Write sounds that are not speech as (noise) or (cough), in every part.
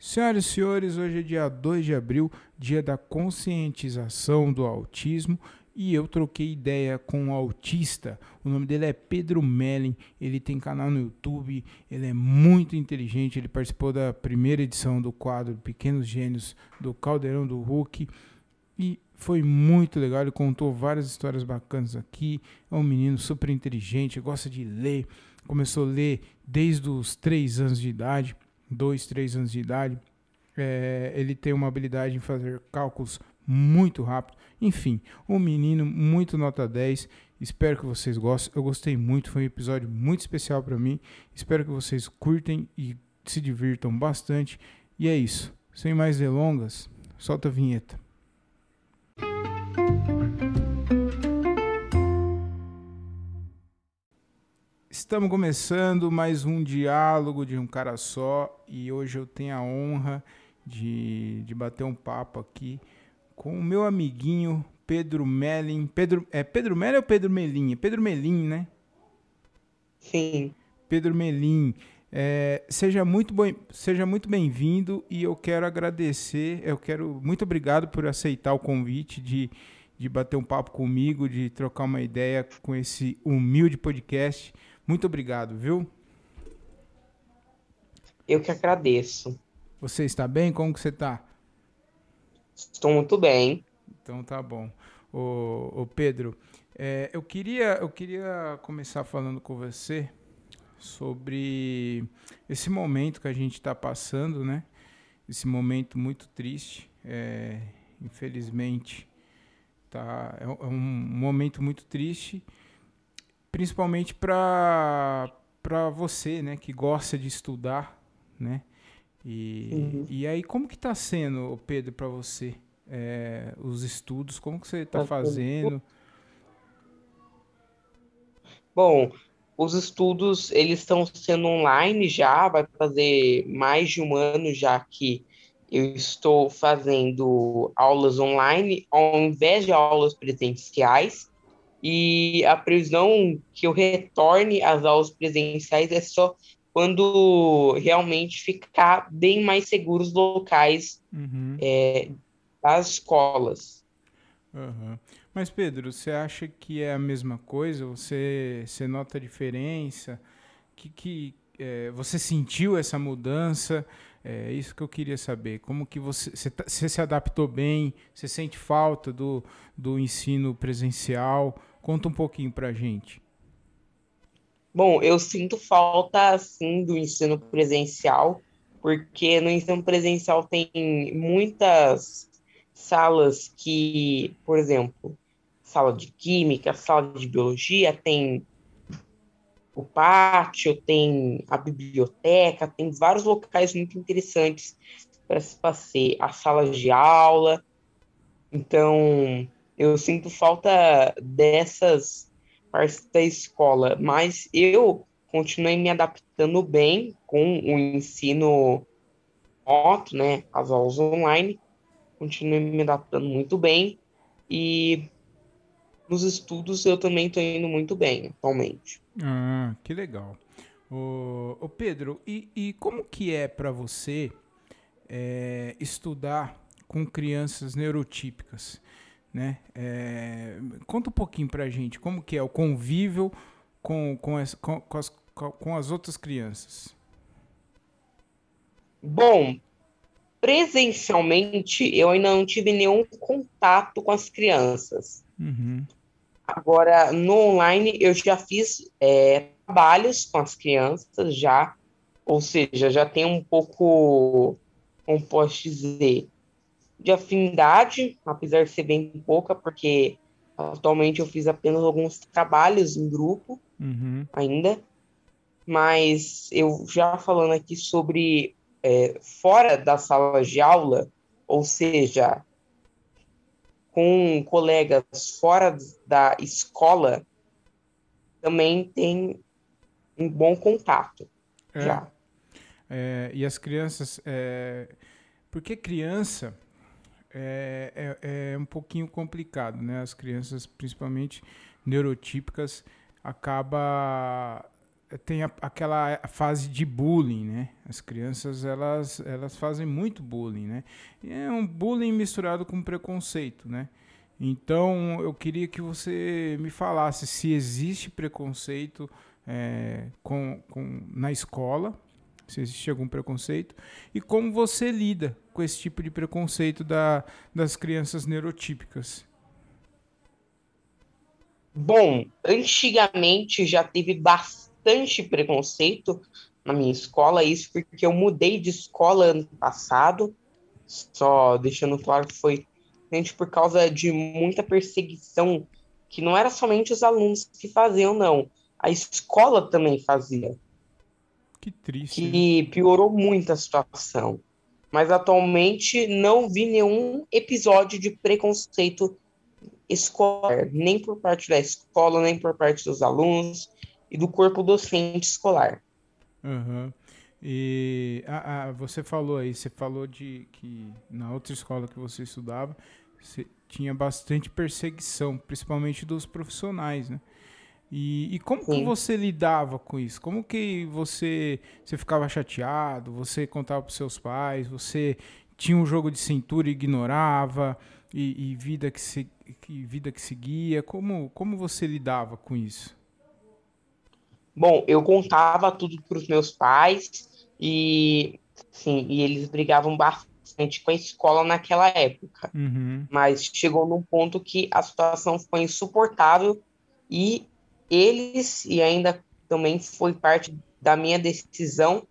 Senhoras e senhores, hoje é dia 2 de abril, dia da conscientização do autismo, e eu troquei ideia com um autista. O nome dele é Pedro Mellin, ele tem canal no YouTube, ele é muito inteligente, ele participou da primeira edição do quadro Pequenos Gênios do Caldeirão do Hulk e foi muito legal, ele contou várias histórias bacanas aqui. É um menino super inteligente, gosta de ler, começou a ler desde os 3 anos de idade dois, três anos de idade. É, ele tem uma habilidade em fazer cálculos muito rápido. Enfim, um menino muito nota 10. Espero que vocês gostem. Eu gostei muito, foi um episódio muito especial para mim. Espero que vocês curtem e se divirtam bastante. E é isso. Sem mais delongas, solta a vinheta. Estamos começando mais um diálogo de um cara só e hoje eu tenho a honra de, de bater um papo aqui com o meu amiguinho Pedro Melin. Pedro, é Pedro Melin ou Pedro Melim? É Pedro Melim, né? Sim. Pedro Melim. É, seja muito bom, seja muito bem-vindo e eu quero agradecer, eu quero muito obrigado por aceitar o convite de, de bater um papo comigo, de trocar uma ideia com esse humilde podcast. Muito obrigado, viu? Eu que agradeço. Você está bem? Como que você está? Estou muito bem. Então tá bom. Ô, ô Pedro, é, eu, queria, eu queria começar falando com você sobre esse momento que a gente está passando, né? Esse momento muito triste. É, infelizmente, tá, é, é um momento muito triste principalmente para para você, né, que gosta de estudar, né? E, uhum. e aí como que está sendo, Pedro, para você é, os estudos? Como que você está tá fazendo? Bom, os estudos eles estão sendo online já, vai fazer mais de um ano já que eu estou fazendo aulas online ao invés de aulas presenciais e a previsão que eu retorne às aulas presenciais é só quando realmente ficar bem mais seguros os locais uhum. é, das escolas. Uhum. Mas, Pedro, você acha que é a mesma coisa? Você, você nota a diferença? Que, que é, você sentiu essa mudança? É isso que eu queria saber. Como que você, você, tá, você se adaptou bem? Você sente falta do, do ensino presencial? Conta um pouquinho para a gente. Bom, eu sinto falta, sim, do ensino presencial, porque no ensino presencial tem muitas salas que, por exemplo, sala de química, sala de biologia, tem o pátio, tem a biblioteca, tem vários locais muito interessantes para se passear, as salas de aula. Então, eu sinto falta dessas partes da escola, mas eu continuei me adaptando bem com o ensino remoto, né, as aulas online, continuei me adaptando muito bem e nos estudos eu também estou indo muito bem atualmente. Ah, que legal. O, o Pedro, e, e, como que é para você é, estudar com crianças neurotípicas? né? É, conta um pouquinho para a gente como que é o convívio com, com, as, com, com, as, com as outras crianças. Bom, presencialmente eu ainda não tive nenhum contato com as crianças. Uhum. Agora, no online, eu já fiz é, trabalhos com as crianças, já, ou seja, já tem um pouco, como posso dizer, de afinidade, apesar de ser bem pouca, porque atualmente eu fiz apenas alguns trabalhos em grupo uhum. ainda. Mas eu já falando aqui sobre é, fora da sala de aula, ou seja, com colegas fora da escola, também tem um bom contato. É. Já. É, e as crianças. É, porque criança é, é, é um pouquinho complicado, né? As crianças, principalmente neurotípicas, acaba tem a, aquela fase de bullying, né? As crianças elas, elas fazem muito bullying, né? E é um bullying misturado com preconceito, né? Então eu queria que você me falasse se existe preconceito é, com, com, na escola, se existe algum preconceito, e como você lida com esse tipo de preconceito da, das crianças neurotípicas. Bom, antigamente já teve bastante preconceito na minha escola, isso porque eu mudei de escola ano passado, só deixando claro que foi gente por causa de muita perseguição, que não era somente os alunos que faziam, não. A escola também fazia. Que triste. Que piorou muito a situação. Mas atualmente não vi nenhum episódio de preconceito escolar, nem por parte da escola, nem por parte dos alunos e do corpo docente escolar. Uhum. E ah, ah, você falou aí, você falou de que na outra escola que você estudava, você tinha bastante perseguição, principalmente dos profissionais, né? E, e como Sim. que você lidava com isso? Como que você, você ficava chateado? Você contava para seus pais? Você tinha um jogo de cintura e ignorava? E, e vida que, se, que vida que seguia? Como, como você lidava com isso? Bom, eu contava tudo para os meus pais e, sim, e eles brigavam bastante com a escola naquela época. Uhum. Mas chegou num ponto que a situação foi insuportável e eles, e ainda também foi parte da minha decisão,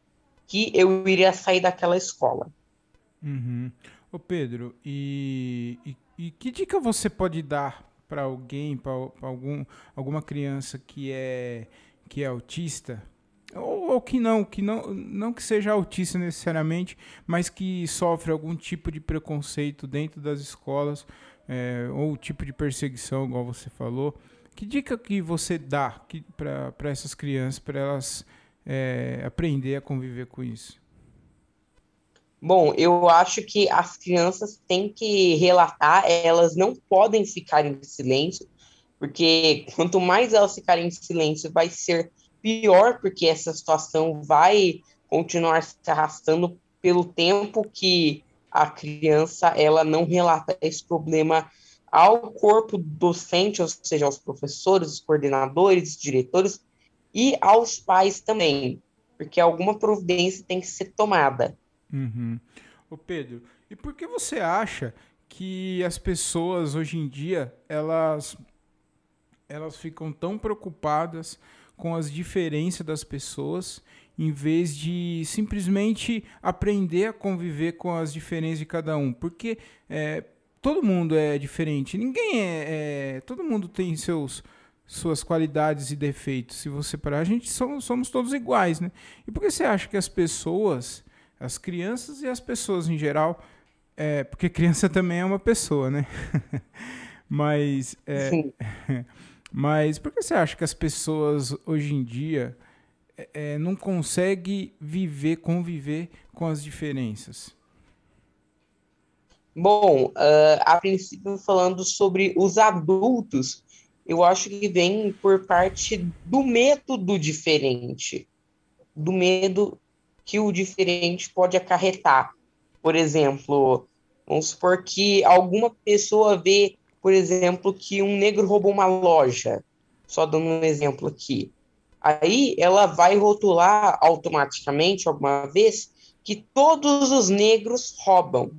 que eu iria sair daquela escola. Uhum. Ô Pedro, e, e, e que dica você pode dar para alguém, para algum, alguma criança que é, que é autista? Ou, ou, que não, que não, não que seja autista necessariamente, mas que sofre algum tipo de preconceito dentro das escolas, é, ou tipo de perseguição, igual você falou. Que dica que você dá para essas crianças, para elas é, aprender a conviver com isso? Bom, eu acho que as crianças têm que relatar, elas não podem ficar em silêncio, porque quanto mais elas ficarem em silêncio, vai ser pior, porque essa situação vai continuar se arrastando pelo tempo que a criança ela não relata esse problema ao corpo docente, ou seja, aos professores, os coordenadores, diretores e aos pais também, porque alguma providência tem que ser tomada. Uhum. Ô Pedro, e por que você acha que as pessoas hoje em dia elas elas ficam tão preocupadas com as diferenças das pessoas em vez de simplesmente aprender a conviver com as diferenças de cada um? Porque é, todo mundo é diferente. Ninguém é, é, Todo mundo tem seus suas qualidades e defeitos. Se você parar, a gente somos, somos todos iguais, né? E por que você acha que as pessoas, as crianças e as pessoas em geral, é, porque criança (laughs) também é uma pessoa, né? (laughs) mas, é, (laughs) mas por que você acha que as pessoas hoje em dia é, é não conseguem viver, conviver com as diferenças? Bom, uh, a princípio falando sobre os adultos, eu acho que vem por parte do medo do diferente, do medo que o diferente pode acarretar. Por exemplo, vamos supor que alguma pessoa vê, por exemplo, que um negro roubou uma loja, só dando um exemplo aqui. Aí ela vai rotular automaticamente, alguma vez, que todos os negros roubam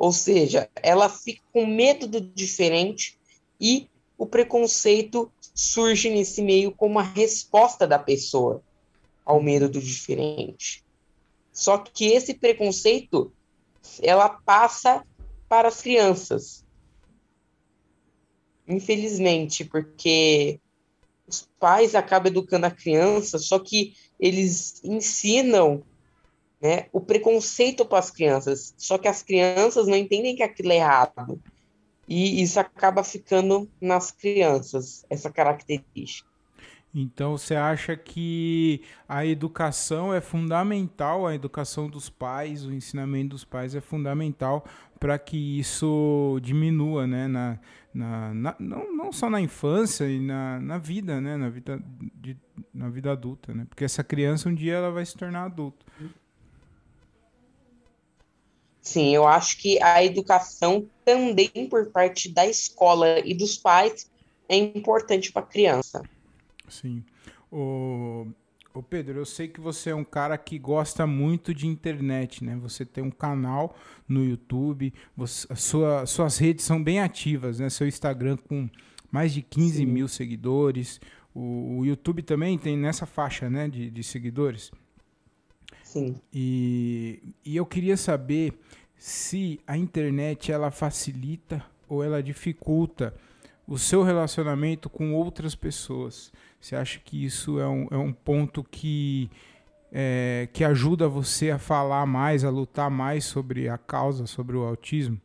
ou seja, ela fica com medo do diferente e o preconceito surge nesse meio como uma resposta da pessoa ao medo do diferente. Só que esse preconceito ela passa para as crianças. Infelizmente, porque os pais acabam educando a criança, só que eles ensinam né, o preconceito para as crianças. Só que as crianças não entendem que aquilo é errado. E isso acaba ficando nas crianças, essa característica. Então você acha que a educação é fundamental, a educação dos pais, o ensinamento dos pais é fundamental para que isso diminua, né? Na, na, na, não, não só na infância e na, na vida, né? Na vida, de, na vida adulta, né? Porque essa criança um dia ela vai se tornar adulto. Sim, eu acho que a educação também por parte da escola e dos pais é importante para a criança. Sim. O, o Pedro, eu sei que você é um cara que gosta muito de internet, né? Você tem um canal no YouTube, você, sua, suas redes são bem ativas, né? Seu Instagram com mais de 15 Sim. mil seguidores. O, o, YouTube também tem nessa faixa, né, de, de seguidores. Sim. E, e eu queria saber se a internet ela facilita ou ela dificulta o seu relacionamento com outras pessoas. Você acha que isso é um, é um ponto que, é, que ajuda você a falar mais, a lutar mais sobre a causa, sobre o autismo?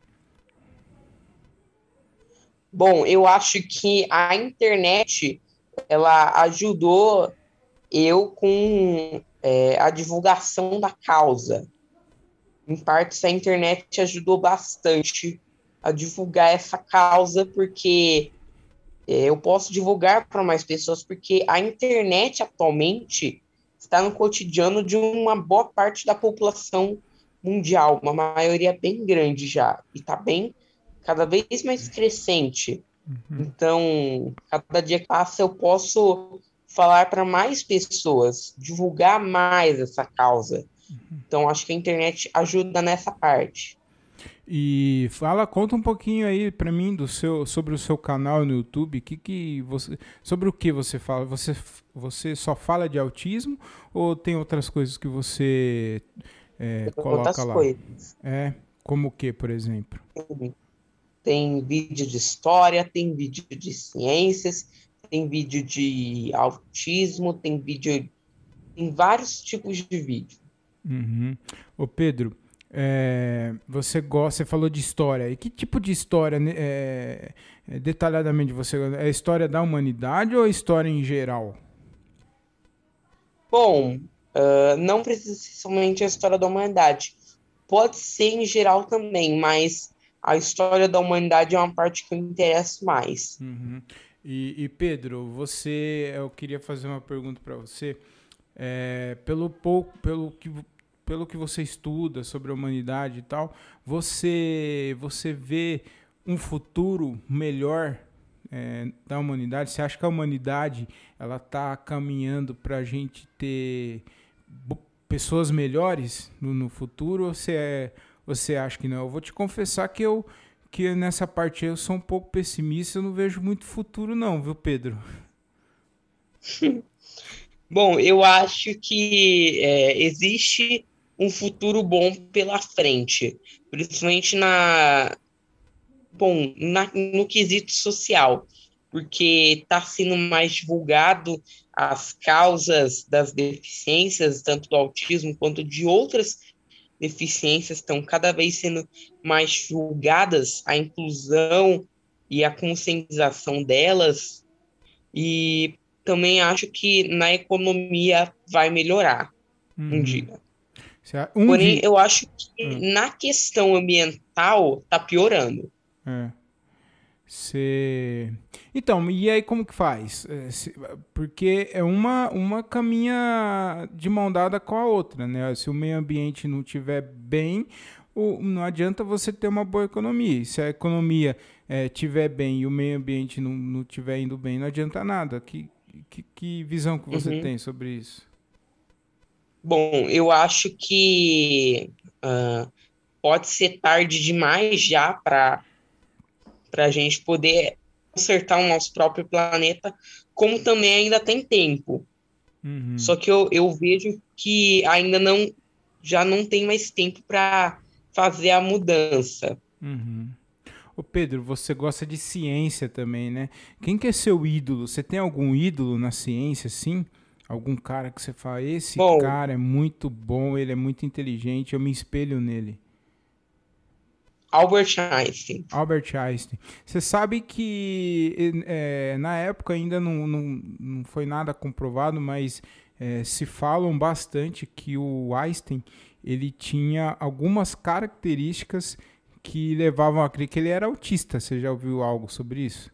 Bom, eu acho que a internet ela ajudou eu com é, a divulgação da causa. Em partes, a internet ajudou bastante a divulgar essa causa, porque eu posso divulgar para mais pessoas, porque a internet atualmente está no cotidiano de uma boa parte da população mundial, uma maioria bem grande já, e está bem cada vez mais crescente. Uhum. Então, cada dia que passa, eu posso falar para mais pessoas, divulgar mais essa causa. Uhum. Então, acho que a internet ajuda nessa parte. E fala, conta um pouquinho aí para mim do seu, sobre o seu canal no YouTube. Que que você, sobre o que você fala? Você, você só fala de autismo ou tem outras coisas que você é, coloca outras lá? Coisas. É, como o que, por exemplo? Tem vídeo de história, tem vídeo de ciências, tem vídeo de autismo, tem vídeo. Tem vários tipos de vídeo. Uhum. Ô Pedro, é, você gosta, você falou de história. E que tipo de história, né, é, é, detalhadamente, você É a história da humanidade ou a história em geral? Bom, uh, não precisa ser somente a história da humanidade. Pode ser em geral também, mas a história da humanidade é uma parte que eu interesso mais. Uhum. E, e, Pedro, você, eu queria fazer uma pergunta para você. É, pelo pouco, pelo que pelo que você estuda sobre a humanidade e tal, você, você vê um futuro melhor é, da humanidade? Você acha que a humanidade ela está caminhando para a gente ter pessoas melhores no, no futuro? Ou você, é, você acha que não? Eu vou te confessar que eu que nessa parte eu sou um pouco pessimista, eu não vejo muito futuro não, viu, Pedro? (laughs) Bom, eu acho que é, existe um futuro bom pela frente, principalmente na bom, na, no quesito social, porque está sendo mais divulgado as causas das deficiências, tanto do autismo quanto de outras deficiências, estão cada vez sendo mais divulgadas a inclusão e a conscientização delas, e também acho que na economia vai melhorar uhum. um dia. Um Porém, eu acho que hum. na questão ambiental tá piorando. É. Cê... Então, e aí como que faz? É, porque é uma, uma caminha de mão dada com a outra, né? Se o meio ambiente não estiver bem, não adianta você ter uma boa economia. Se a economia estiver é, bem e o meio ambiente não estiver indo bem, não adianta nada. Que, que, que visão que você uhum. tem sobre isso? Bom, eu acho que uh, pode ser tarde demais já para a gente poder consertar o nosso próprio planeta, como também ainda tem tempo. Uhum. Só que eu, eu vejo que ainda não já não tem mais tempo para fazer a mudança. Uhum. Ô Pedro, você gosta de ciência também, né? Quem que é seu ídolo? Você tem algum ídolo na ciência, sim? Algum cara que você fala, esse bom, cara é muito bom, ele é muito inteligente, eu me espelho nele. Albert Einstein. Albert Einstein. Você sabe que é, na época ainda não, não, não foi nada comprovado, mas é, se falam bastante que o Einstein ele tinha algumas características que levavam a crer que ele era autista. Você já ouviu algo sobre isso?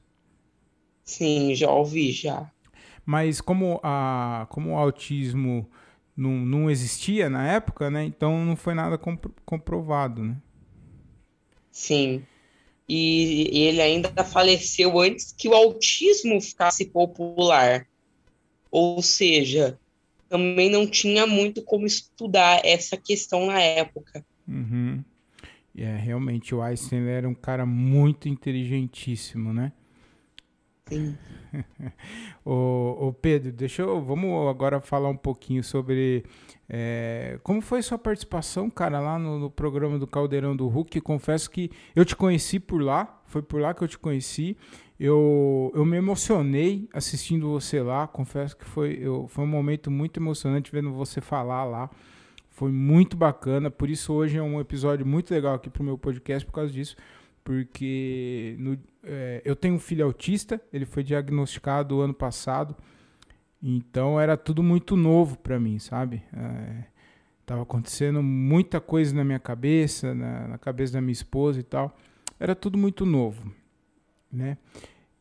Sim, já ouvi já. Mas como, a, como o autismo não, não existia na época, né? Então não foi nada compro, comprovado, né? Sim. E, e ele ainda faleceu antes que o autismo ficasse popular. Ou seja, também não tinha muito como estudar essa questão na época. Uhum. É, realmente, o Einstein era um cara muito inteligentíssimo, né? (laughs) Ô, ô, Pedro, deixa eu. Vamos agora falar um pouquinho sobre é, como foi sua participação, cara, lá no, no, programa do Caldeirão do Hulk. Confesso que eu te conheci por lá, foi por lá que eu te conheci. Eu, eu me emocionei assistindo você lá. Confesso que foi, eu, foi um momento muito emocionante vendo você falar lá. Foi muito bacana. Por isso, hoje é um episódio muito legal aqui pro meu podcast por causa disso. Porque no, é, eu tenho um filho autista, ele foi diagnosticado ano passado. Então era tudo muito novo para mim, sabe? É, tava acontecendo muita coisa na minha cabeça, na, na cabeça da minha esposa e tal. Era tudo muito novo, né?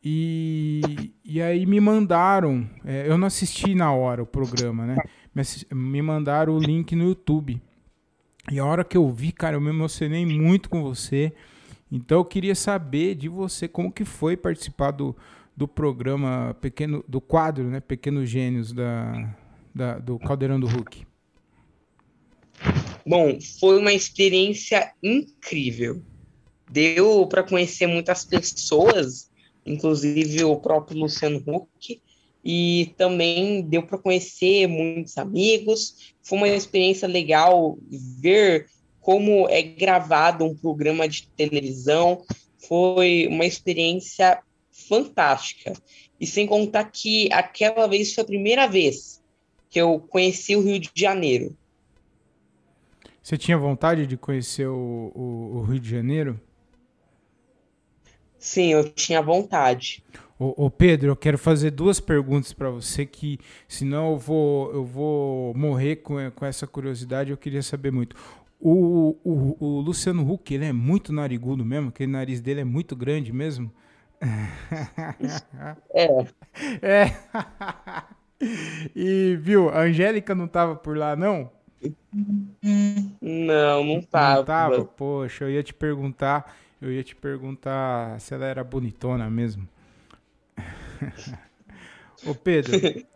E, e aí me mandaram, é, eu não assisti na hora o programa, né? Mas me mandaram o link no YouTube. E a hora que eu vi, cara, eu me emocionei muito com você. Então eu queria saber de você como que foi participar do, do programa pequeno, do quadro, né, Pequenos Gênios da, da do Caldeirão do Hulk. Bom, foi uma experiência incrível. Deu para conhecer muitas pessoas inclusive o próprio Luciano Huck, e também deu para conhecer muitos amigos. Foi uma experiência legal ver como é gravado um programa de televisão. Foi uma experiência fantástica. E sem contar que aquela vez foi a primeira vez que eu conheci o Rio de Janeiro. Você tinha vontade de conhecer o, o, o Rio de Janeiro? Sim, eu tinha vontade. Ô, ô Pedro, eu quero fazer duas perguntas para você que, senão eu vou, eu vou morrer com, com essa curiosidade. Eu queria saber muito. O, o, o Luciano Huck, ele é muito narigudo mesmo? Aquele nariz dele é muito grande mesmo? (laughs) É. É. E, viu, a Angélica não tava por lá, não? Não, não tava. Não tava? Poxa, eu ia te perguntar eu ia te perguntar se ela era bonitona mesmo. (laughs) Ô Pedro, (laughs)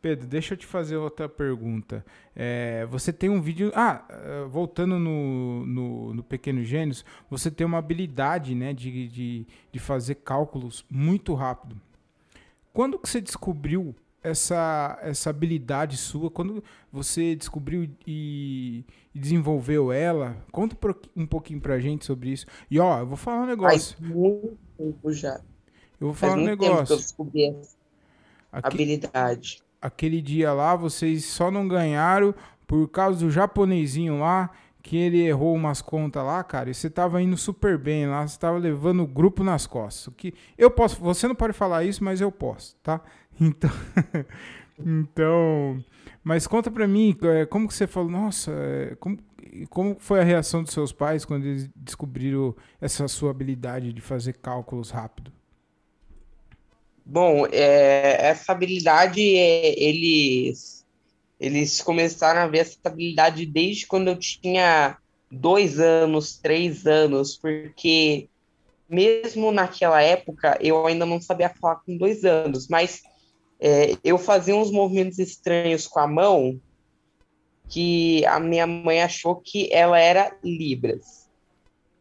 Pedro, deixa eu te fazer outra pergunta. É, você tem um vídeo. Ah, eh, voltando no, no, no Pequeno Gênios, você tem uma habilidade né, de, de, de fazer cálculos muito rápido. Quando que você descobriu essa, essa habilidade sua, quando você descobriu e, e desenvolveu ela, conta um pouquinho pra gente sobre isso. E ó, eu vou falar um negócio. Faz muito tempo já. Eu vou falar um negócio. que eu descobri essa habilidade. Aquele dia lá, vocês só não ganharam por causa do japonesinho lá, que ele errou umas contas lá, cara, e você tava indo super bem lá, você tava levando o grupo nas costas. Que eu posso, você não pode falar isso, mas eu posso, tá? (laughs) Então, então, mas conta para mim, é, como que você falou, nossa, é, como, como foi a reação dos seus pais quando eles descobriram essa sua habilidade de fazer cálculos rápido? Bom, é, essa habilidade, é, eles, eles começaram a ver essa habilidade desde quando eu tinha dois anos, três anos, porque mesmo naquela época eu ainda não sabia falar com dois anos, mas é, eu fazia uns movimentos estranhos com a mão que a minha mãe achou que ela era Libras.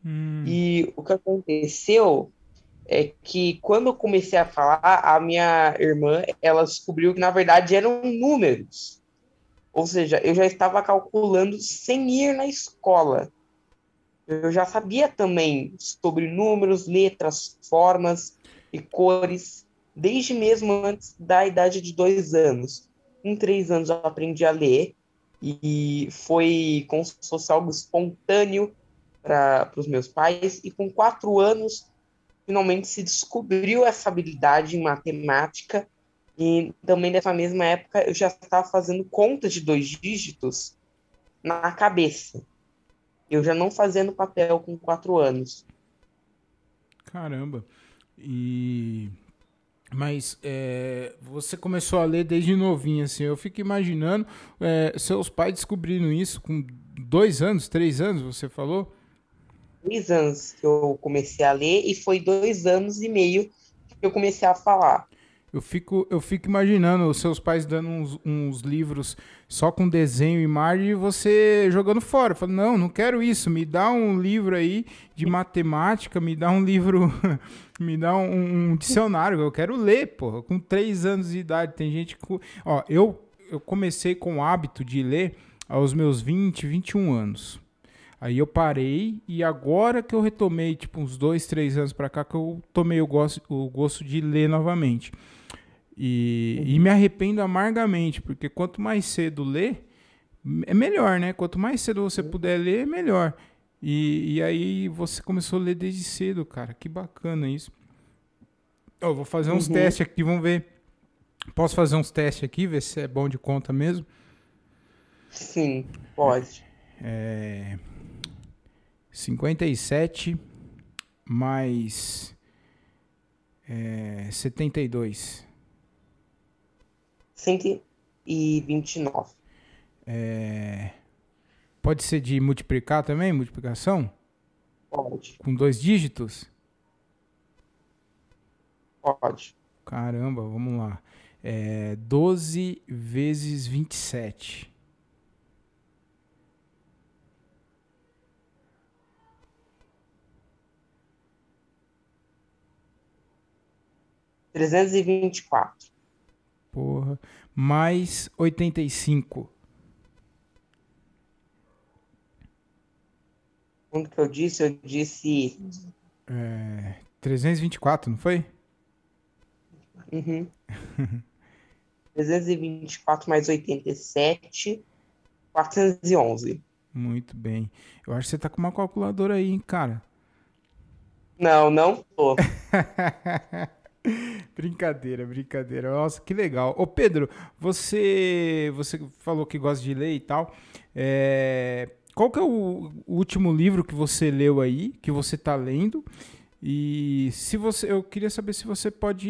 Hum. E o que aconteceu é que quando eu comecei a falar, a minha irmã, ela descobriu que na verdade eram números. Ou seja, eu já estava calculando sem ir na escola. Eu já sabia também sobre números, letras, formas e cores desde mesmo antes da idade de dois anos. Com três anos eu aprendi a ler e foi como se fosse algo espontâneo para os meus pais, e com quatro anos, finalmente se descobriu essa habilidade em matemática, e também nessa mesma época eu já estava fazendo conta de dois dígitos na cabeça. Eu já não fazendo papel com quatro anos. Caramba. E mas é, você começou a ler desde novinho, assim. Eu fico imaginando é, seus pais descobrindo isso com dois anos, três anos, você falou? Três anos que eu comecei a ler e foi dois anos e meio que eu comecei a falar. Eu fico, eu fico imaginando os seus pais dando uns, uns livros só com desenho e imagem e você jogando fora. Falando, não, não quero isso. Me dá um livro aí de matemática, me dá um livro, (laughs) me dá um, um dicionário. Eu quero ler, porra. Com três anos de idade. Tem gente que. Ó, eu, eu comecei com o hábito de ler aos meus 20, 21 anos. Aí eu parei e agora que eu retomei, tipo, uns dois, três anos para cá, que eu tomei o gosto, o gosto de ler novamente. E, e me arrependo amargamente, porque quanto mais cedo ler, é melhor, né? Quanto mais cedo você puder ler, é melhor. E, e aí você começou a ler desde cedo, cara. Que bacana isso. Eu vou fazer uns uhum. testes aqui, vamos ver. Posso fazer uns testes aqui, ver se é bom de conta mesmo? Sim, pode. É... 57 mais é, 72. 129. É... Pode ser de multiplicar também? Multiplicação? Pode. Com dois dígitos? Pode. Caramba, vamos lá. É 12 vezes 27. Trezentos e vinte e quatro. Porra. Mais 85. Quando que eu disse? Eu disse. É, 324, não foi? Uhum. (laughs) 324 mais 87, 411. Muito bem. Eu acho que você tá com uma calculadora aí, hein, cara. Não, não tô. (laughs) brincadeira, brincadeira. Nossa, que legal. Ô Pedro, você você falou que gosta de ler e tal. É, qual que é o, último livro que você leu aí, que você está lendo? E se você, eu queria saber se você pode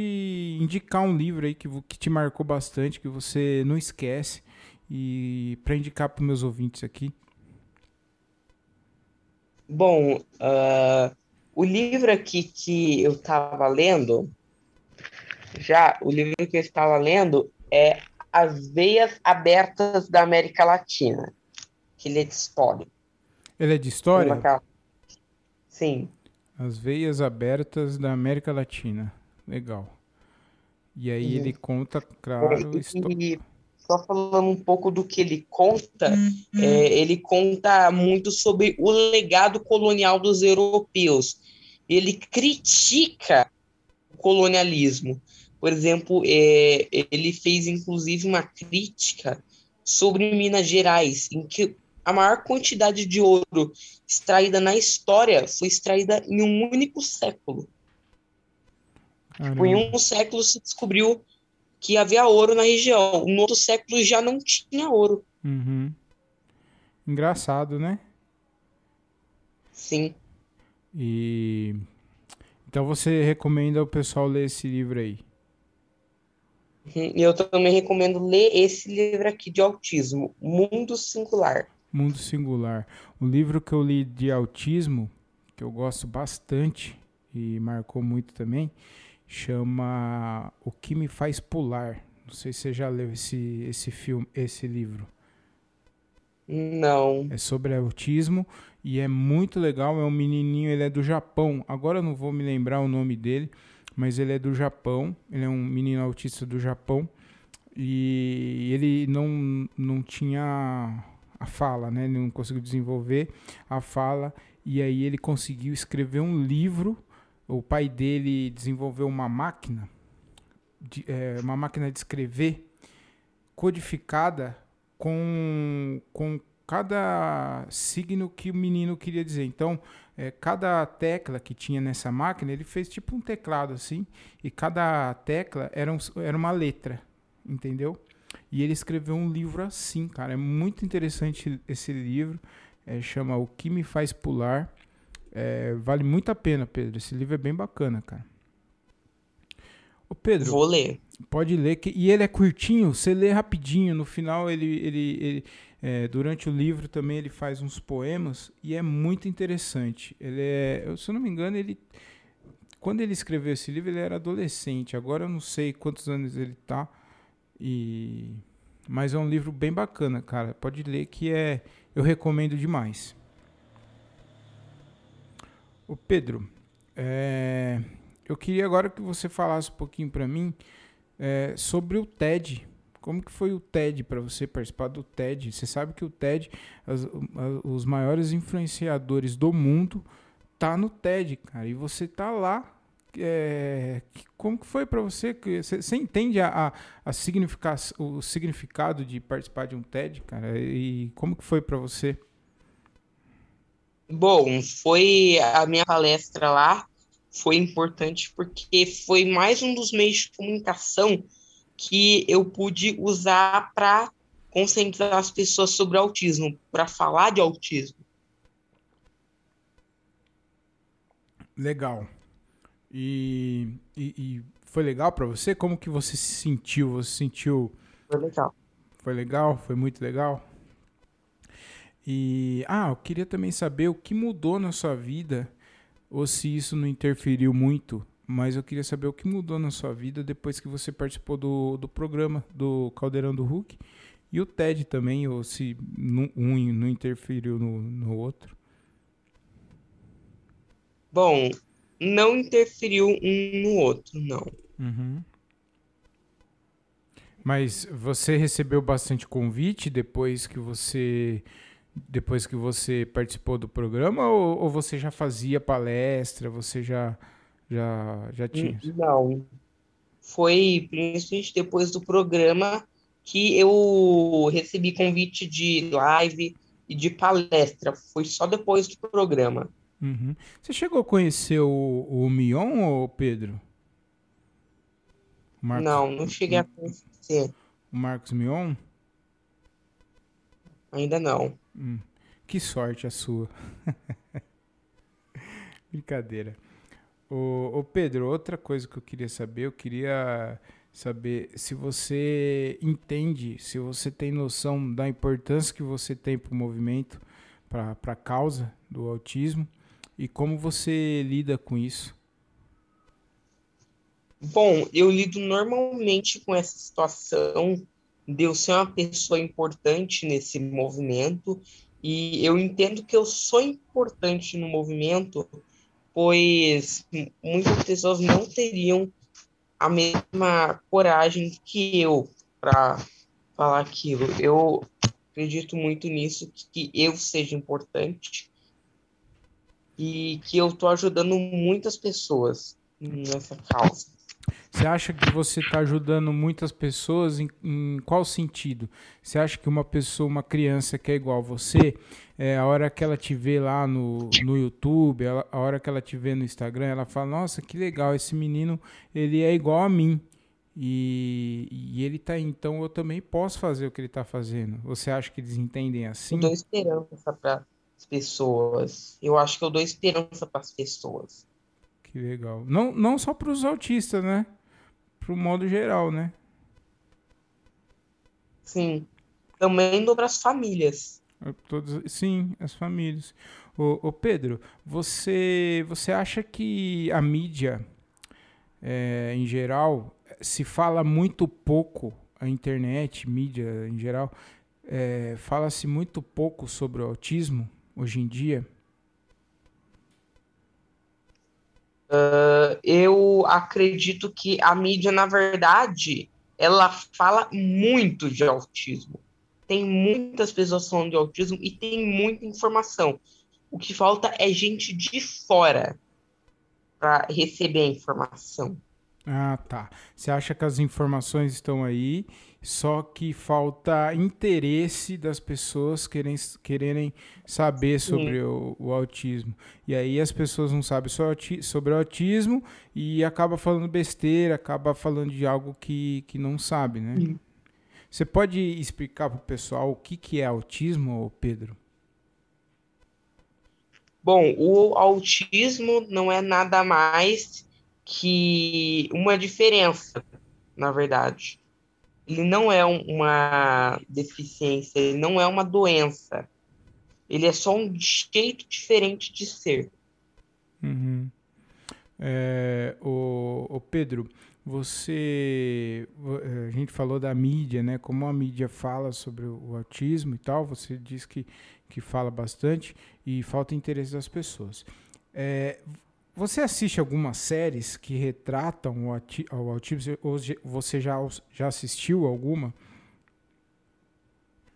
indicar um livro aí que, que te marcou bastante, que você não esquece, e para indicar para meus ouvintes aqui. Bom, uh, o livro aqui que eu estava lendo já o livro que eu estava lendo é As Veias Abertas da América Latina, que ele é de história. Ele é de história? Sim. As Veias Abertas da América Latina. Legal. E aí uhum. ele conta, claro... E, só falando um pouco do que ele conta, uhum. é, ele conta muito sobre o legado colonial dos europeus. Ele critica colonialismo. Por exemplo, é, ele fez inclusive uma crítica sobre Minas Gerais, em que a maior quantidade de ouro extraída na história foi extraída em um único século. Tipo, em um século se descobriu que havia ouro na região, no outro século já não tinha ouro. Uhum. Engraçado, né? Sim. E então você recomenda o pessoal ler esse livro aí? E eu também recomendo ler esse livro aqui de autismo, Mundo Singular. Mundo Singular. O livro que eu li de autismo, que eu gosto bastante e marcou muito também, chama O que me faz pular. Não sei se você já leu esse, esse filme, esse livro. Não. É sobre autismo e é muito legal. É um menininho, ele é do Japão. Agora eu não vou me lembrar o nome dele mas ele é do Japão, ele é um menino autista do Japão e ele não, não tinha a fala, né? Ele não conseguiu desenvolver a fala e aí ele conseguiu escrever um livro. O pai dele desenvolveu uma máquina, de, é, uma máquina de escrever codificada com, com cada signo que o menino queria dizer. Então, é, cada tecla que tinha nessa máquina, ele fez tipo um teclado assim, e cada tecla era, um, era uma letra, entendeu? E ele escreveu um livro assim, cara. É muito interessante esse livro. É, chama O Que Me Faz Pular. É, vale muito a pena, Pedro. Esse livro é bem bacana, cara. Ô Pedro. Vou ler. Pode ler. Que, e ele é curtinho, você lê rapidinho. No final, ele, ele, ele é, durante o livro também ele faz uns poemas e é muito interessante. Ele é, se eu não me engano, ele quando ele escreveu esse livro ele era adolescente. Agora eu não sei quantos anos ele tá. E mas é um livro bem bacana, cara. Pode ler que é eu recomendo demais. O Pedro, é, eu queria agora que você falasse um pouquinho para mim é, sobre o TED. Como que foi o TED para você participar do TED? Você sabe que o TED, as, os maiores influenciadores do mundo, tá no TED, cara. E você tá lá. É, como que foi para você? você? Entende a, a, a o significado de participar de um TED, cara? E como que foi para você? Bom, foi a minha palestra lá foi importante porque foi mais um dos meios de comunicação que eu pude usar para conscientizar as pessoas sobre autismo, para falar de autismo. Legal. E, e, e foi legal para você? Como que você se sentiu? Você sentiu? Foi legal. Foi legal? Foi muito legal? E ah, eu queria também saber o que mudou na sua vida ou se isso não interferiu muito, mas eu queria saber o que mudou na sua vida depois que você participou do, do programa do Caldeirão do Hulk e o TED também, ou se um não interferiu no, no outro. Bom, não interferiu um no outro, não. Uhum. Mas você recebeu bastante convite depois que você depois que você participou do programa ou, ou, você já fazia palestra, você já já já tinha? Não. Foi principalmente depois do programa que eu recebi convite de live e de palestra. Foi só depois do programa. Uhum. Você chegou a conhecer o, o Mion ou Pedro? Marcos, não, não cheguei a conhecer. O Marcos Mion? Ainda não. Hum, que sorte a sua. (laughs) Brincadeira. Ô, Pedro, outra coisa que eu queria saber, eu queria saber se você entende, se você tem noção da importância que você tem para o movimento, para a causa do autismo e como você lida com isso. Bom, eu lido normalmente com essa situação de eu ser uma pessoa importante nesse movimento e eu entendo que eu sou importante no movimento, pois muitas pessoas não teriam a mesma coragem que eu para falar aquilo. Eu acredito muito nisso, que eu seja importante e que eu estou ajudando muitas pessoas nessa causa. Você acha que você está ajudando muitas pessoas em, em, qual sentido? Você acha que uma pessoa, uma criança que é igual a você, é, a hora que ela te vê lá no, no YouTube, ela, a hora que ela te vê no Instagram, ela fala, nossa, que legal, esse menino, ele é igual a mim. E, e ele tá então eu também posso fazer o que ele está fazendo. Você acha que eles entendem assim? Eu dou esperança para as pessoas. Eu acho que eu dou esperança para as pessoas. Que legal. Não, não só para os autistas, né? Para o modo geral, né? Sim. Também para as famílias. É, todos, sim, as famílias. Ô, ô, Pedro, você, você acha que a mídia, é, em geral, se fala muito pouco, a internet, mídia em geral, é, fala-se muito pouco sobre o autismo hoje em dia? Uh, eu acredito que a mídia, na verdade, ela fala muito de autismo. Tem muitas pessoas falando de autismo e tem muita informação. O que falta é gente de fora para receber a informação. Ah, tá. Você acha que as informações estão aí, só que falta interesse das pessoas querem, quererem saber sobre o, o, autismo. E aí as pessoas não sabem sobre o autismo e acaba falando besteira, acaba falando de algo que, que não sabe, né? Sim. Você pode explicar para o pessoal o que, que é autismo, Pedro? Bom, o autismo não é nada mais que uma diferença, na verdade. Ele não é uma deficiência, ele não é uma doença. Ele é só um jeito diferente de ser. Uhum. É, o, o Pedro, você a gente falou da mídia, né? Como a mídia fala sobre o autismo e tal, você diz que, que fala bastante e falta interesse das pessoas. É, você assiste algumas séries que retratam o, autismo? Você já, já assistiu alguma?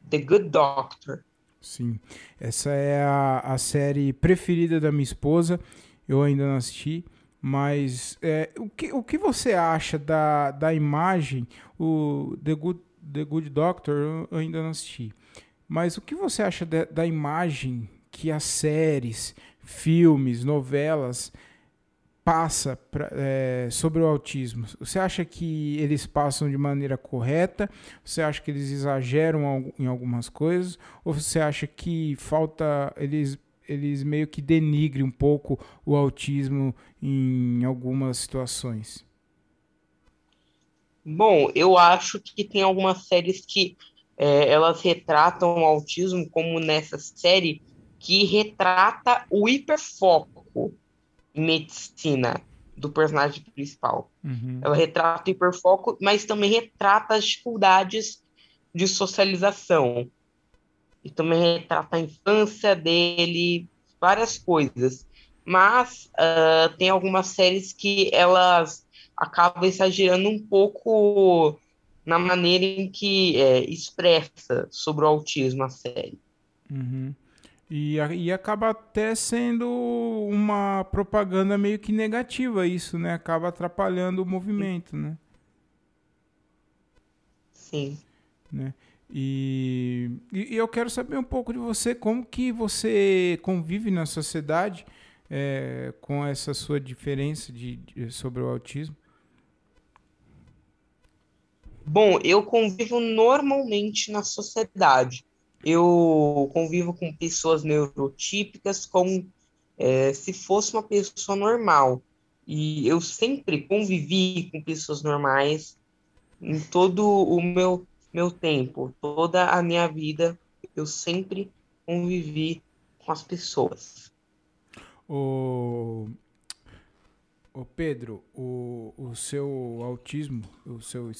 The Good Doctor. Sim. Essa é a, a série preferida da minha esposa. Eu ainda não assisti. Mas é, o, que, o que você acha da, da imagem? O The Good, The Good Doctor eu ainda não assisti. Mas o que você acha de, da imagem que as séries, filmes, novelas passa pra, é, sobre o autismo? Você acha que eles passam de maneira correta? Você acha que eles exageram em algumas coisas? Ou você acha que falta eles eles meio que denigrem um pouco o autismo em algumas situações? Bom, eu acho que tem algumas séries que é, elas retratam o autismo, como nessa série, que retrata o hiperfoco medicina do personagem principal. Uhum. Ela retrata o hiperfoco, mas também retrata as dificuldades de socialização. E também retrata a infância dele, várias coisas. Mas uh, tem algumas séries que elas acabam exagerando um pouco na maneira em que é, expressa sobre o autismo a série. Uhum. E, e acaba até sendo uma propaganda meio que negativa isso, né? Acaba atrapalhando o movimento, né? Sim. Né? E, e, eu quero saber um pouco de você, como que você convive na sociedade é, com essa sua diferença de, de, sobre o autismo? Bom, eu convivo normalmente na sociedade eu convivo com pessoas neurotípicas como é, se fosse uma pessoa normal. E eu sempre convivi com pessoas normais em todo o meu, meu tempo, toda a minha vida, eu sempre convivi com as pessoas. O, o Pedro, o, o seu autismo, o seu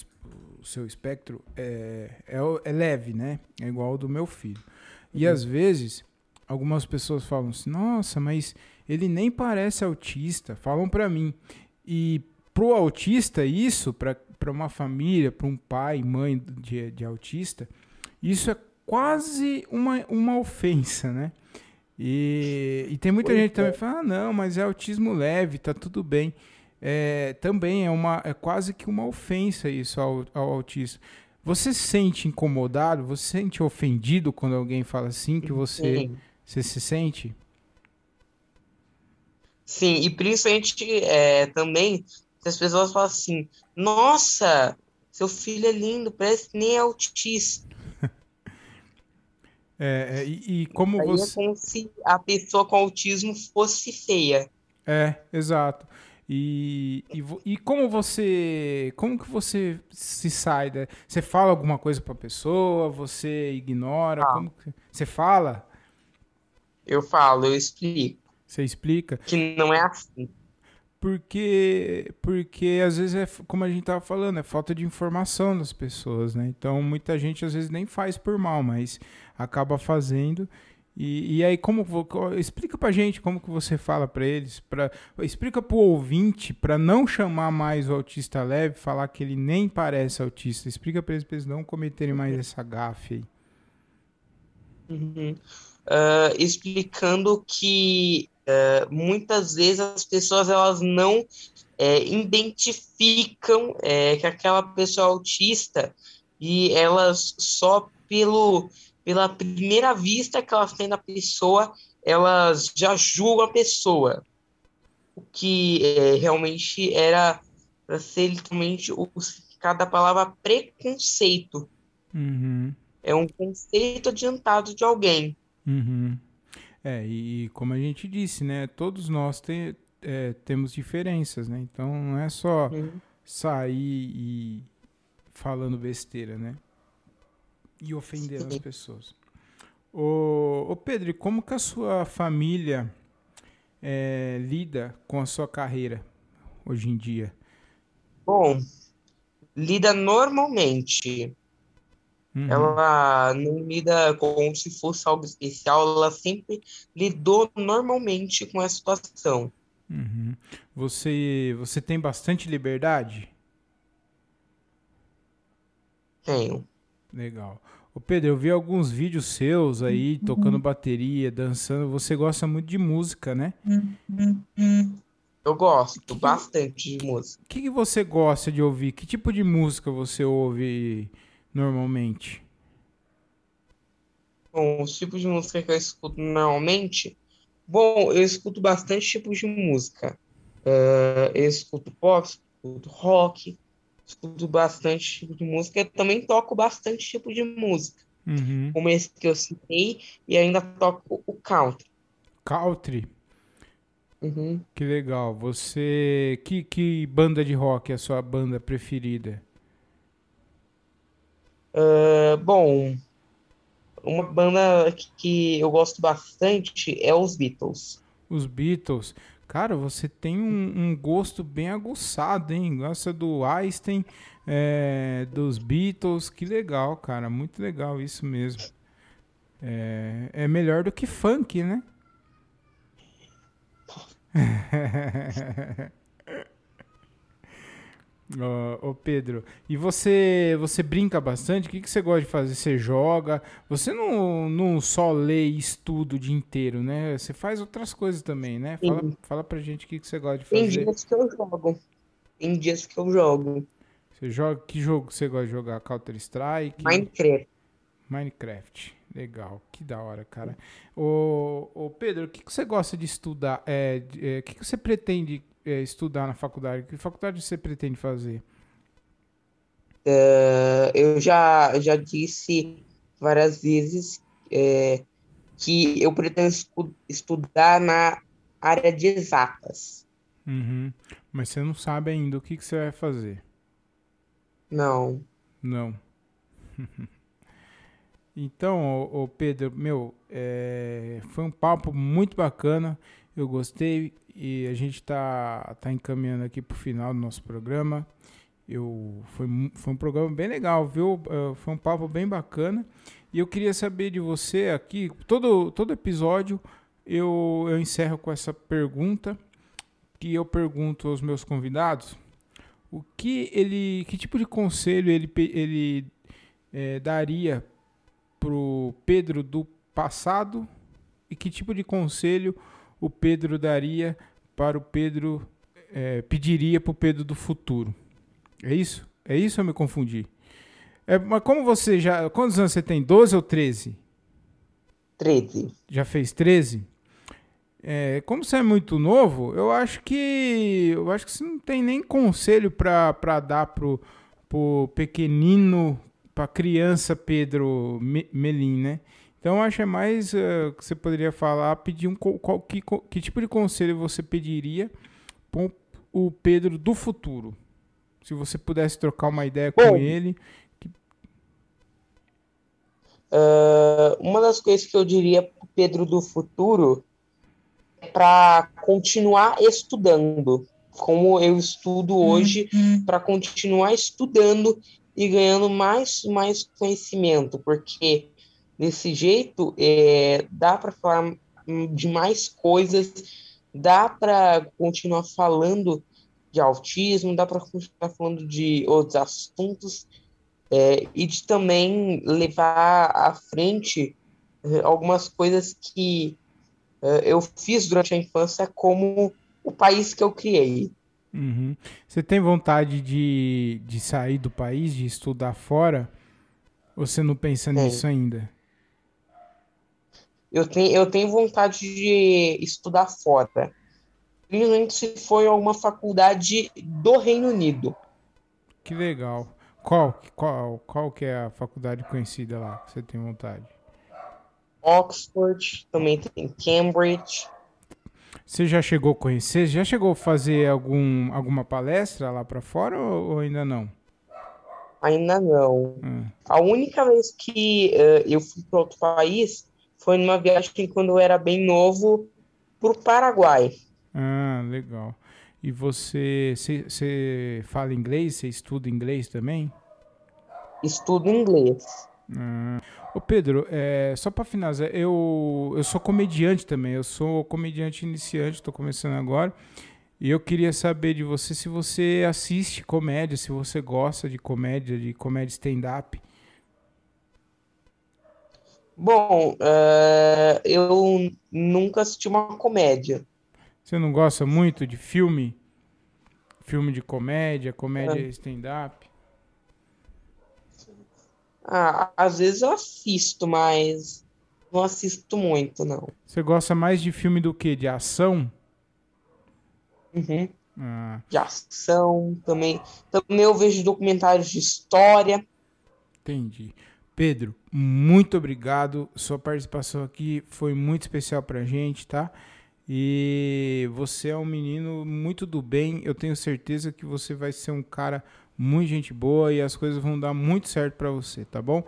o seu espectro é, é, é leve, né? É igual ao do meu filho. E uhum. às vezes, algumas pessoas falam assim: nossa, mas ele nem parece autista. Falam para mim. E pro autista, isso, para uma família, para um pai, mãe de, de autista, isso é quase uma, uma ofensa, né? E, e tem muita gente que também fala: ah, não, mas é autismo leve, tá tudo bem é, também é, uma, é quase que uma ofensa isso ao, ao autista. Você se sente incomodado? Você se sente ofendido quando alguém fala assim que você, você se sente? Sim, e principalmente é, também se as pessoas falam assim, nossa, seu filho é lindo, parece que nem é autista. É, é, e, e, como Aí é você... É como se a pessoa com autismo fosse feia. É, exato. E, e, e, como você como que você se sai da, você fala alguma coisa para a pessoa você ignora ah. como que, você fala eu falo eu explico você explica que não é assim porque porque às vezes é como a gente tava falando é falta de informação das pessoas né então muita gente às vezes nem faz por mal mas acaba fazendo e, e aí, como explica pra gente como que você fala para eles, para explica pro ouvinte para não chamar mais o autista leve, falar que ele nem parece autista. Explica para eles para eles não cometerem mais essa gafe aí. Uhum. Uh, explicando que é, muitas vezes as pessoas elas não é, identificam é, que aquela pessoa é autista e elas só pelo pela primeira vista que elas têm da pessoa elas já julgam a pessoa o que é, realmente era para ser literalmente o significado da palavra preconceito Uhum. é um conceito adiantado de alguém Uhum. É, e como a gente disse, né? Todos nós te- é, temos diferenças, né? Então não é só sair e falando besteira, né? E ofendendo as pessoas. Ô, ô Pedro, e como que a sua família é, lida com a sua carreira hoje em dia? Bom, lida normalmente. Uhum. Ela não lida como se fosse algo especial, ela sempre lidou normalmente com a situação. Uhum. Você, você tem bastante liberdade? Tenho. Legal. Ô Pedro, eu vi alguns vídeos seus aí tocando bateria, dançando. Você gosta muito de música, né? Eu gosto bastante de música. O que, que você gosta de ouvir? Que tipo de música você ouve normalmente? Bom, os tipos de música que eu escuto normalmente, bom, eu escuto bastante tipos de música. Eh, eu escuto pop, escuto rock, escuto bastante tipo de música. Eu também toco bastante tipo de música, Uhum. como esse que eu citei, e ainda toco o country. Country? Uhum. Que legal. Você. Que, que banda de rock é a sua banda preferida? Eh, bom, uma banda que, que eu gosto bastante é os Beatles. Os Beatles. Cara, você tem um, um gosto bem aguçado, hein? Gosta do Einstein, é, dos Beatles. Que legal, cara. Muito legal isso mesmo. É, é melhor do que funk, né? (laughs) Ô, ô, Pedro, e você você brinca bastante? O que, que você gosta de fazer? Você joga? Você não, não só lê e estuda o dia inteiro, né? Você faz outras coisas também, né? Fala, Sim. fala pra gente o que, que você gosta de Tem fazer. dias que eu jogo. Tem dias que eu jogo. Você joga, que jogo você gosta de jogar? Counter-Strike? Minecraft. Minecraft. Legal, que da hora, cara. Ô, ô Pedro, o que, que você gosta de estudar? É, é, o que, que você pretende é, estudar na faculdade? Que faculdade você pretende fazer? Eh, eu já, já disse várias vezes que eu pretendo estudar na área de exatas. Uhum. Mas você não sabe ainda o que, que você vai fazer. Não. Não. (laughs) Então, ô, ô Pedro, meu, é, foi um papo muito bacana. Eu gostei e a gente tá, tá encaminhando aqui pro final do nosso programa. Eu, foi, foi um programa bem legal, viu? Eh, Foi um papo bem bacana. E eu queria saber de você aqui, todo, todo episódio eu, eu encerro com essa pergunta que eu pergunto aos meus convidados. O que ele, que tipo de conselho ele, ele eh, daria pro Pedro do passado e que tipo de conselho o Pedro daria para o Pedro eh, pediria para o Pedro do futuro? É isso? É isso ou eu me confundi? É, mas como você já. Quantos anos você tem? 12 ou 13? 13. Já fez 13? É, como você é muito novo, eu acho que. Eu acho que você não tem nem conselho para dar pro, pro pequenino, pra criança Pedro Me- Melim, né? Então eu acho que é mais eh, que você poderia falar, pedir um co- qual- que, que tipo de conselho você pediria para o Pedro do futuro? Se você pudesse trocar uma ideia com Bom. ele. Ah, uma das coisas que eu diria para Pedro do futuro é para continuar estudando, como eu estudo hoje, para continuar estudando e ganhando mais mais conhecimento, porque desse jeito é, dá para falar de mais coisas, dá para continuar falando de autismo, dá para continuar falando de outros assuntos é, e de também levar à frente eh, algumas coisas que uh, eu fiz durante a infância como o país que eu criei. Uhum. Você tem vontade de, de sair do país, de estudar fora? Ou você não pensa nisso ainda? Eu tenho, eu tenho vontade de estudar fora. Principalmente se for alguma faculdade do Reino Unido. Que legal. Qual, qual, qual que é a faculdade conhecida lá que você tem vontade? Oxford, também tem Cambridge. Você já chegou a conhecer? Já chegou a fazer algum, alguma palestra lá para fora ou, ou, ainda não? Ainda não. Hum. A única vez que uh, eu fui para outro país foi numa viagem quando eu era bem novo para o Paraguai. Ah, legal. E você, você fala inglês? Você estuda inglês também? Estudo inglês. Ah. Ô Pedro, é, só para finalizar, eu, eu sou comediante também. Eu sou comediante iniciante, estou começando agora. E eu queria saber de você se você assiste comédia, se você gosta de comédia, de comédia stand-up. Bom, uh, eu nunca assisti uma comédia. Você não gosta muito de filme? Filme de comédia, comédia é. stand-up? Ah, às vezes eu assisto, mas não assisto muito, não. Você gosta mais de filme do que? De ação? Uhum. Ah. De ação também. Também eu vejo documentários de história. Entendi. Pedro, muito obrigado. Sua participação aqui foi muito especial pra gente, tá? E você é um menino muito do bem. Eu tenho certeza que você vai ser um cara muito gente boa e as coisas vão dar muito certo para você, tá bom?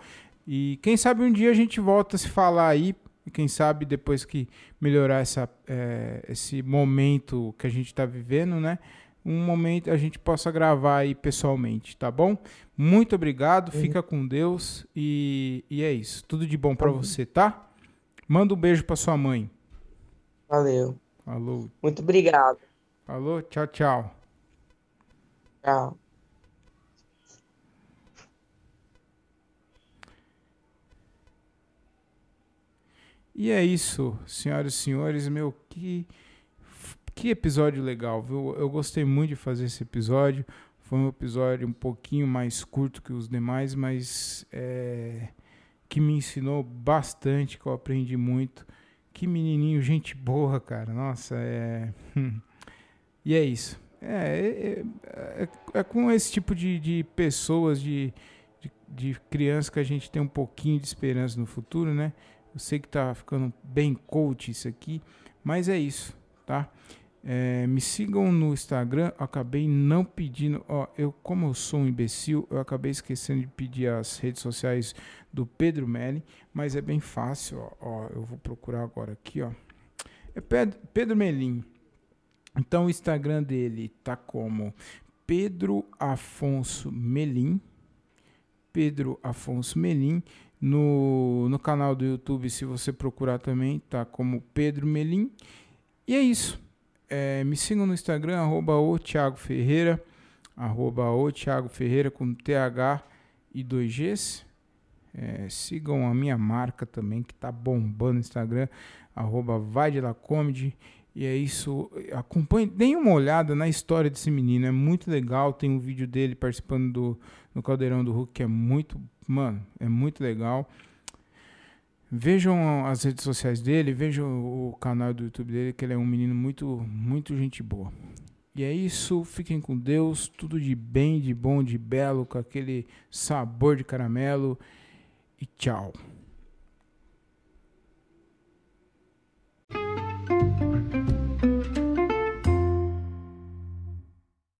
E quem sabe um dia a gente volta a se falar aí. E quem sabe depois que melhorar essa, é, esse momento que a gente está vivendo, né? Um momento a gente possa gravar aí pessoalmente, tá bom? Muito obrigado, uhum. fica com Deus e, e é isso. Tudo de bom para uhum. você, tá? Manda um beijo para sua mãe. Valeu. Falou. Muito obrigado. Falou, tchau, tchau. Tchau. E é isso, senhoras e senhores, meu, que, que episódio legal, viu? Eu gostei muito de fazer esse episódio. Foi um episódio um pouquinho mais curto que os demais, mas é, que me ensinou bastante, que eu aprendi muito. Que menininho, gente boa, cara. Nossa, é. (laughs) E é isso. É, é, é, é com esse tipo de, de pessoas, de, de, de crianças, que a gente tem um pouquinho de esperança no futuro, né? Eu sei que tá ficando bem coach isso aqui, mas é isso, tá? É, me sigam no Instagram. Acabei não pedindo. Ó, eu, como eu sou um imbecil, eu acabei esquecendo de pedir as redes sociais do Pedro Melli, mas é bem fácil. Ó, ó eu vou procurar agora aqui, ó. É Pedro, Pedro Melim. Então o Instagram dele tá como Pedro Afonso Melim. Pedro Afonso Melim. No, no canal do YouTube, se você procurar também, tá como Pedro Melim. E é isso. É, me sigam no Instagram, arroba o Thiago Ferreira, arroba o Thiago Ferreira com TH e 2Gs. É, sigam a minha marca também, que tá bombando no Instagram, arroba vai de la comedy. E é isso. Acompanhe, deem uma olhada na história desse menino. É muito legal. Tem um vídeo dele participando do no Caldeirão do Hulk, que é muito Mano, é muito legal. Vejam as redes sociais dele, vejam o canal do YouTube dele, que ele é um menino muito, muito gente boa. E é isso, fiquem com Deus, tudo de bem, de bom, de belo, com aquele sabor de caramelo. E tchau.